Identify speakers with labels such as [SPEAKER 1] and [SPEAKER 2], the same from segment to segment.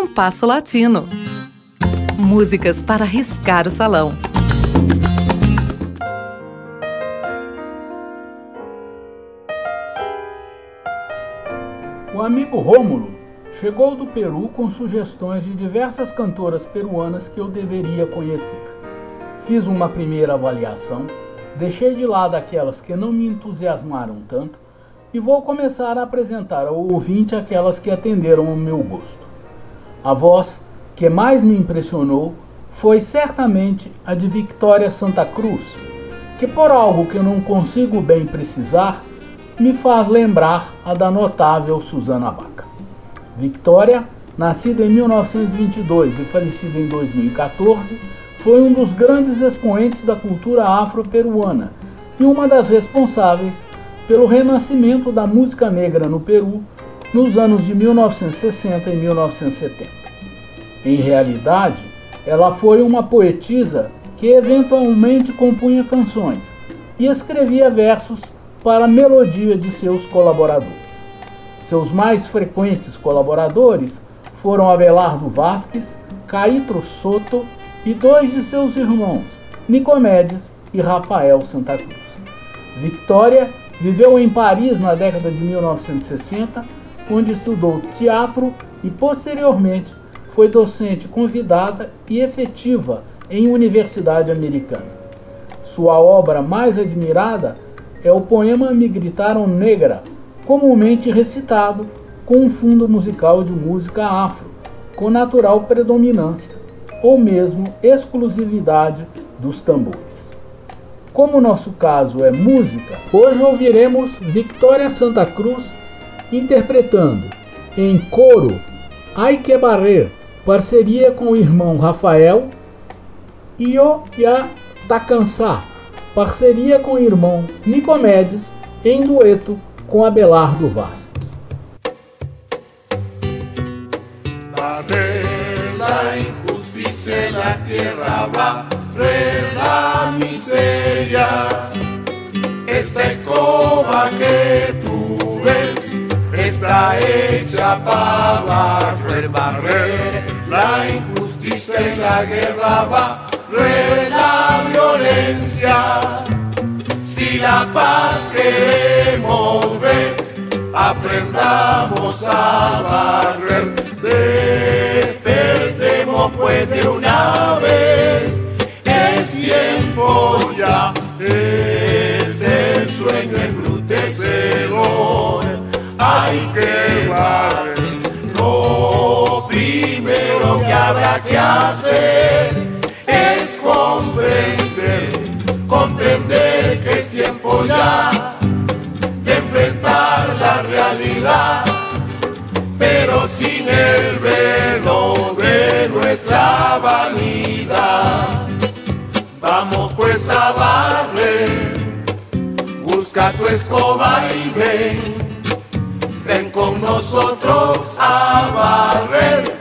[SPEAKER 1] Compasso Latino. Músicas para riscar o salão.
[SPEAKER 2] O amigo Rômulo chegou do Peru com sugestões de diversas cantoras peruanas que eu deveria conhecer. Fiz uma primeira avaliação, deixei de lado aquelas que não me entusiasmaram tanto e vou começar a apresentar ao ouvinte aquelas que atenderam ao meu gosto. A voz que mais me impressionou foi certamente a de Victoria Santa Cruz, que por algo que eu não consigo bem precisar, me faz lembrar a da notável Susana Baca. Victoria, nascida em 1922 e falecida em 2014, foi um dos grandes expoentes da cultura afro-peruana e uma das responsáveis pelo renascimento da música negra no Peru nos anos de 1960 e 1970. Em realidade, ela foi uma poetisa que eventualmente compunha canções e escrevia versos para a melodia de seus colaboradores. Seus mais frequentes colaboradores foram Abelardo Vasques, Caítro Soto e dois de seus irmãos, Nicomedes e Rafael Santa Cruz. Victoria Viveu em Paris na década de 1960, onde estudou teatro e posteriormente foi docente convidada e efetiva em universidade americana. Sua obra mais admirada é o poema Me Gritaram Negra, comumente recitado com um fundo musical de música afro, com natural predominância ou mesmo exclusividade dos tambores. Como nosso caso é música, hoje ouviremos Victoria Santa Cruz interpretando em coro Ai Que Barrer, parceria com o irmão Rafael, Io Ya Tacansá, parceria com o irmão Nicomedes, em dueto com Abelardo Vasques.
[SPEAKER 3] Barrer la está hecha para barrer, barrer la injusticia y la guerra, barrer la violencia. Si la paz queremos ver, aprendamos a barrer. Despertemos pues de una vez tiempo ya, la realidad, pero sin el velo de nuestra vanidad. Vamos pues a barrer, busca tu escoba y ven, ven con nosotros a barrer.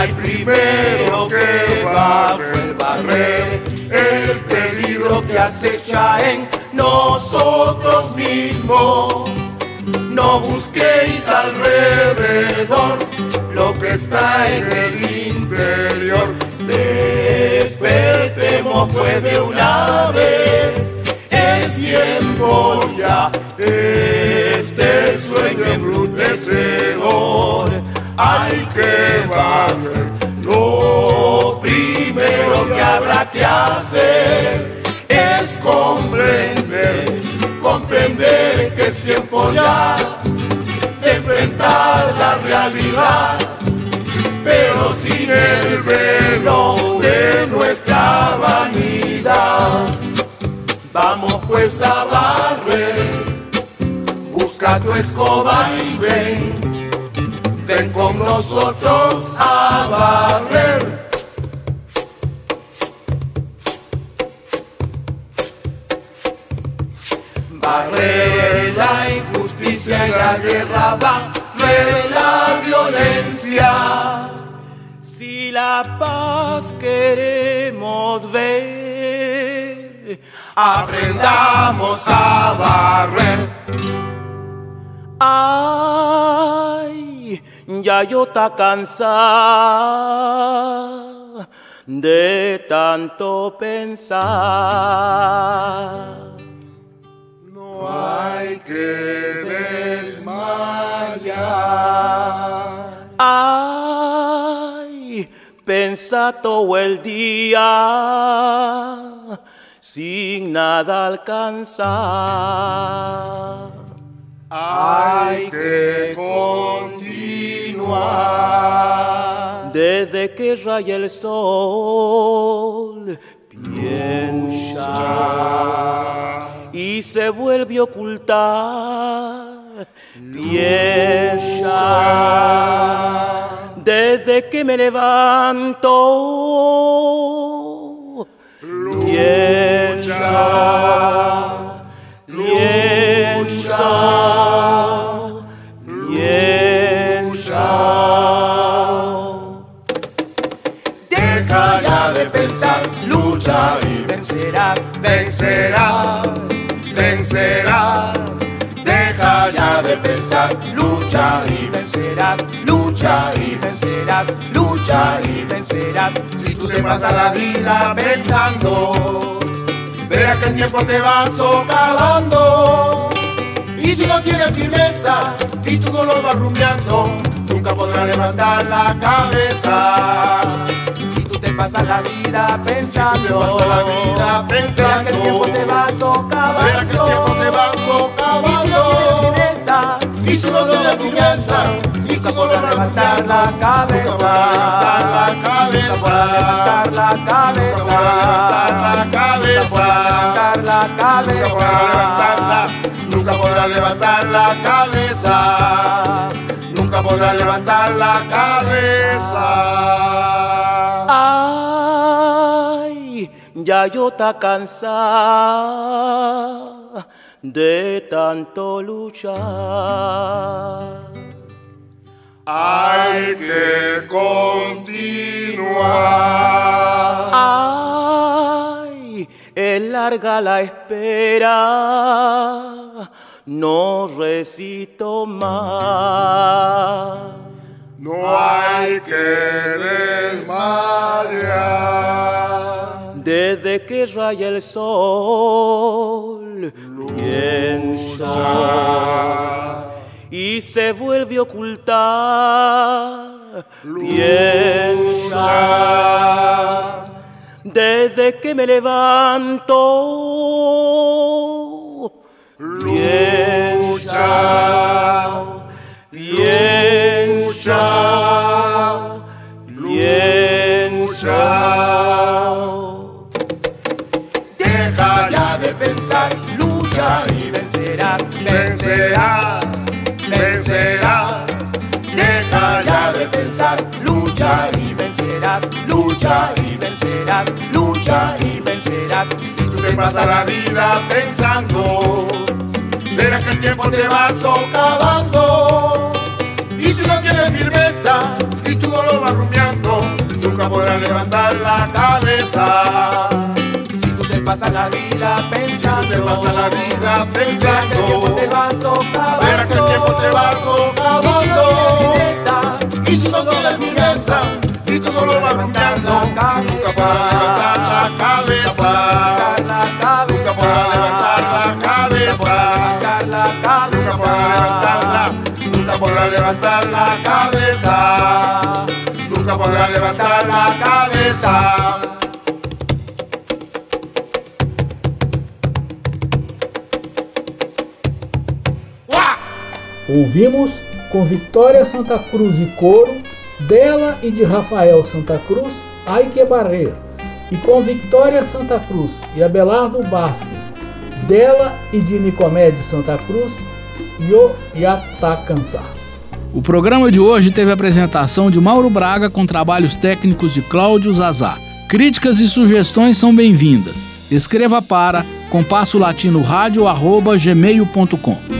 [SPEAKER 3] Hay primero que barrer, barrer el peligro que acecha en nosotros mismos. No busquéis alrededor lo que está en el interior. Despertemos pues de una vez, es tiempo ya. Este sueño embrutecedor hay que barrer. Que hacer es comprender, comprender que es tiempo ya de enfrentar la realidad, pero sin el velo de nuestra vanidad. Vamos pues a barrer busca tu escoba y ven, ven con nosotros a barrer.
[SPEAKER 4] Barrer la injusticia y la guerra, barrer la violencia.
[SPEAKER 3] Si la paz queremos ver,
[SPEAKER 4] aprendamos a barrer.
[SPEAKER 3] Ay, ya yo está cansada de tanto pensar.
[SPEAKER 4] Hay que desmayar.
[SPEAKER 3] Ay, pensa todo el día sin nada alcanzar.
[SPEAKER 4] Hay que continuar.
[SPEAKER 3] Desde que raya el sol, piensa y se vuelve a ocultar. Piensa desde que me levanto. Piensa, piensa.
[SPEAKER 4] Deja ya de pensar, lucha y vencerás, vencerás, lucha y vencerás. Si tú te pasas la vida pensando, verás que el tiempo te va socavando. Y si no tienes firmeza y tu dolor va rumiando, nunca podrás levantar la cabeza.
[SPEAKER 3] Si tú te pasas la vida pensando,
[SPEAKER 4] te pasas la vida pensando,
[SPEAKER 3] verás que el tiempo te va socavando.
[SPEAKER 4] Verás que el tiempo te va socavando.
[SPEAKER 3] Y si no tienes firmeza,
[SPEAKER 4] y dolor va
[SPEAKER 3] levantar la cabeza,
[SPEAKER 4] nunca podrás levantar la cabeza,
[SPEAKER 3] nunca podrás levantar la cabeza,
[SPEAKER 4] nunca podrás levantar la cabeza, nunca podrás levantar la cabeza.
[SPEAKER 3] Ay, ya yo está cansada de tanto luchar.
[SPEAKER 4] Hay que continuar.
[SPEAKER 3] Ay, es larga la espera, no resisto más.
[SPEAKER 4] No hay que desmayar.
[SPEAKER 3] Desde que raya el sol, piensa se vuelve a ocultar. Piensa desde que me levanto. Piensa,
[SPEAKER 4] lucha y
[SPEAKER 3] vencerás,
[SPEAKER 4] lucha y vencerás, lucha y vencerás. Si tú te pasas la vida pensando, verás que el tiempo te va socavando. Y si no tienes firmeza y tu dolor va rumiando, nunca podrás levantar la cabeza.
[SPEAKER 3] Si tú te pasas la vida
[SPEAKER 4] Si tú
[SPEAKER 3] pensando,
[SPEAKER 4] te pasas la vida pensando, verás que el tiempo te va socavando. Levantar la cabeza. Nunca podrás levantar la cabeza. Nunca podrás levantarla. Nunca podrás levantar la cabeza. Nunca podrás levantar la cabeza. ¡Guau!
[SPEAKER 2] Ouvimos com Vitória Santa Cruz e coro, dela e de Rafael Santa Cruz, Ai que Barreiro, e com Victória Santa Cruz e Abelardo Basques, dela e de Nicomé de Santa Cruz, Yo Yatá Cansar. O programa de hoje teve a apresentação de Mauro Braga com trabalhos técnicos de Cláudio Zazá. Críticas e sugestões são bem-vindas. Escreva para compasso latino rádio arroba gmail.com.